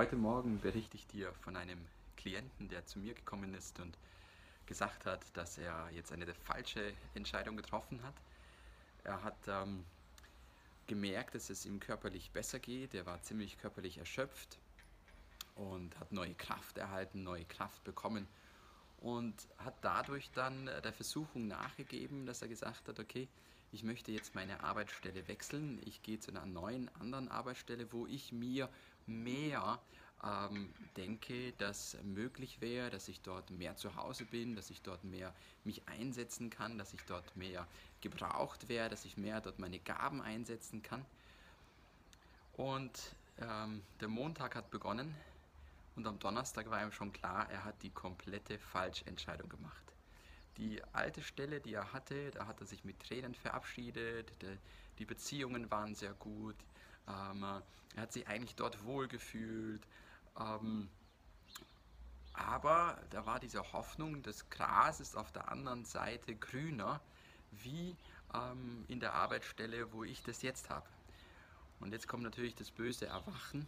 Heute Morgen berichte ich dir von einem Klienten, der zu mir gekommen ist und gesagt hat, dass er jetzt eine falsche Entscheidung getroffen hat. Er hat ähm, gemerkt, dass es ihm körperlich besser geht. Er war ziemlich körperlich erschöpft und hat neue Kraft erhalten, neue Kraft bekommen und hat dadurch dann der Versuchung nachgegeben, dass er gesagt hat, okay, ich möchte jetzt meine Arbeitsstelle wechseln. Ich gehe zu einer neuen, anderen Arbeitsstelle, wo ich mir mehr ähm, denke, dass möglich wäre, dass ich dort mehr zu Hause bin, dass ich dort mehr mich einsetzen kann, dass ich dort mehr gebraucht wäre, dass ich mehr dort meine Gaben einsetzen kann. Und ähm, der Montag hat begonnen und am Donnerstag war ihm schon klar, er hat die komplette Falschentscheidung gemacht. Die alte Stelle, die er hatte, da hat er sich mit Tränen verabschiedet, die Beziehungen waren sehr gut, ähm, er hat sich eigentlich dort wohlgefühlt. Ähm, aber da war diese Hoffnung, das Gras ist auf der anderen Seite grüner, wie ähm, in der Arbeitsstelle, wo ich das jetzt habe. Und jetzt kommt natürlich das böse Erwachen.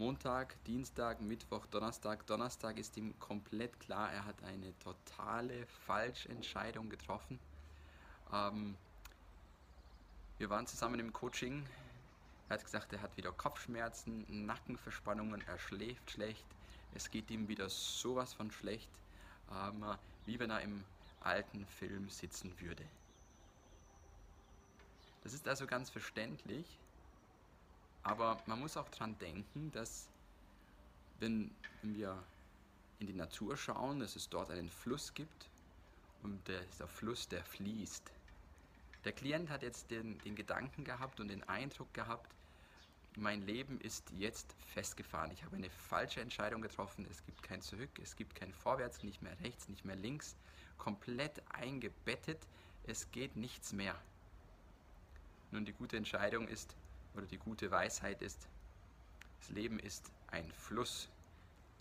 Montag, Dienstag, Mittwoch, Donnerstag. Donnerstag ist ihm komplett klar, er hat eine totale Falschentscheidung getroffen. Ähm, wir waren zusammen im Coaching er hat gesagt, er hat wieder Kopfschmerzen, Nackenverspannungen, er schläft schlecht. Es geht ihm wieder sowas von schlecht, ähm, wie wenn er im alten Film sitzen würde. Das ist also ganz verständlich, aber man muss auch daran denken, dass wenn wir in die Natur schauen, dass es dort einen Fluss gibt und dieser Fluss, der fließt. Der Klient hat jetzt den, den Gedanken gehabt und den Eindruck gehabt, mein Leben ist jetzt festgefahren. Ich habe eine falsche Entscheidung getroffen. Es gibt kein Zurück, es gibt kein Vorwärts, nicht mehr rechts, nicht mehr links. Komplett eingebettet. Es geht nichts mehr. Nun, die gute Entscheidung ist, oder die gute Weisheit ist, das Leben ist ein Fluss.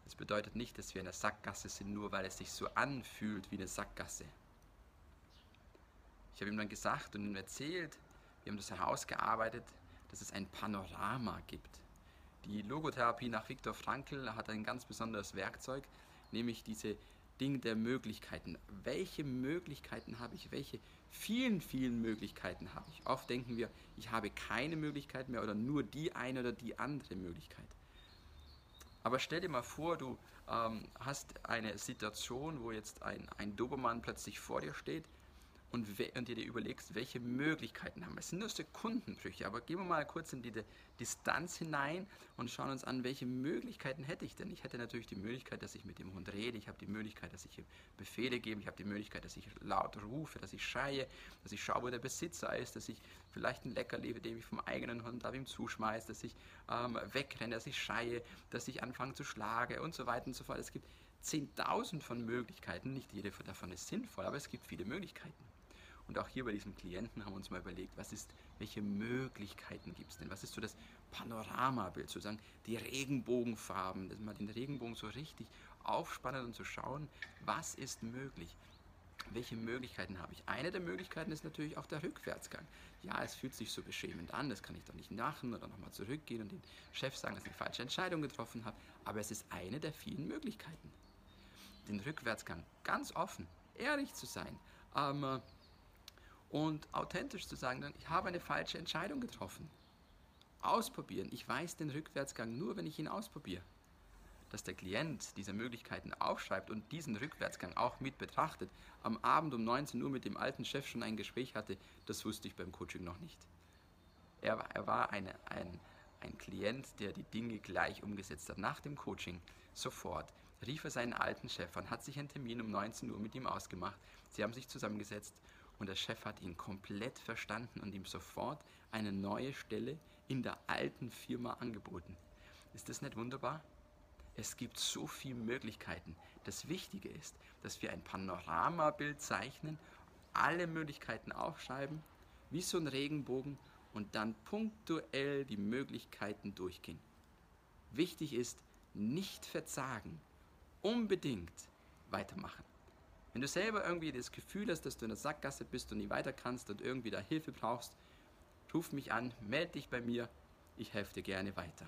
Das bedeutet nicht, dass wir in der Sackgasse sind, nur weil es sich so anfühlt wie eine Sackgasse. Ich habe ihm dann gesagt und ihm erzählt, wir haben das herausgearbeitet, dass es ein Panorama gibt. Die Logotherapie nach Viktor Frankl hat ein ganz besonderes Werkzeug, nämlich diese Ding der Möglichkeiten. Welche Möglichkeiten habe ich? Welche vielen, vielen Möglichkeiten habe ich? Oft denken wir, ich habe keine Möglichkeit mehr oder nur die eine oder die andere Möglichkeit. Aber stell dir mal vor, du ähm, hast eine Situation, wo jetzt ein, ein Dobermann plötzlich vor dir steht und, und dir überlegst, welche Möglichkeiten haben wir. Es sind nur Sekundenbrüche, aber gehen wir mal kurz in diese Distanz hinein und schauen uns an, welche Möglichkeiten hätte ich denn? Ich hätte natürlich die Möglichkeit, dass ich mit dem Hund rede, ich habe die Möglichkeit, dass ich Befehle gebe, ich habe die Möglichkeit, dass ich laut rufe, dass ich schreie, dass ich schaue, wo der Besitzer ist, dass ich vielleicht ein Leckerli, dem ich vom eigenen Hund auf ihm zuschmeiße, dass ich ähm, wegrenne, dass ich schreie, dass ich anfange zu schlagen und so weiter und so fort. Es gibt 10.000 von Möglichkeiten, nicht jede davon ist sinnvoll, aber es gibt viele Möglichkeiten. Und auch hier bei diesem Klienten haben wir uns mal überlegt, was ist, welche Möglichkeiten gibt es denn? Was ist so das Panoramabild, sozusagen die Regenbogenfarben, dass man den Regenbogen so richtig aufspannen und zu schauen, was ist möglich? Welche Möglichkeiten habe ich? Eine der Möglichkeiten ist natürlich auch der Rückwärtsgang. Ja, es fühlt sich so beschämend an, das kann ich doch nicht machen oder nochmal zurückgehen und den Chef sagen, dass ich eine falsche Entscheidung getroffen habe, aber es ist eine der vielen Möglichkeiten. Den Rückwärtsgang ganz offen, ehrlich zu sein, ähm, und authentisch zu sagen, ich habe eine falsche Entscheidung getroffen. Ausprobieren. Ich weiß den Rückwärtsgang nur, wenn ich ihn ausprobiere. Dass der Klient diese Möglichkeiten aufschreibt und diesen Rückwärtsgang auch mit betrachtet, am Abend um 19 Uhr mit dem alten Chef schon ein Gespräch hatte, das wusste ich beim Coaching noch nicht. Er, er war eine, ein, ein Klient, der die Dinge gleich umgesetzt hat. Nach dem Coaching sofort rief er seinen alten Chef an, hat sich einen Termin um 19 Uhr mit ihm ausgemacht. Sie haben sich zusammengesetzt und der Chef hat ihn komplett verstanden und ihm sofort eine neue Stelle in der alten Firma angeboten. Ist das nicht wunderbar? Es gibt so viele Möglichkeiten. Das Wichtige ist, dass wir ein Panoramabild zeichnen, alle Möglichkeiten aufschreiben, wie so ein Regenbogen und dann punktuell die Möglichkeiten durchgehen. Wichtig ist, nicht verzagen, unbedingt weitermachen. Wenn du selber irgendwie das Gefühl hast, dass du in der Sackgasse bist und nie weiter kannst und irgendwie da Hilfe brauchst, ruf mich an, melde dich bei mir, ich helfe dir gerne weiter.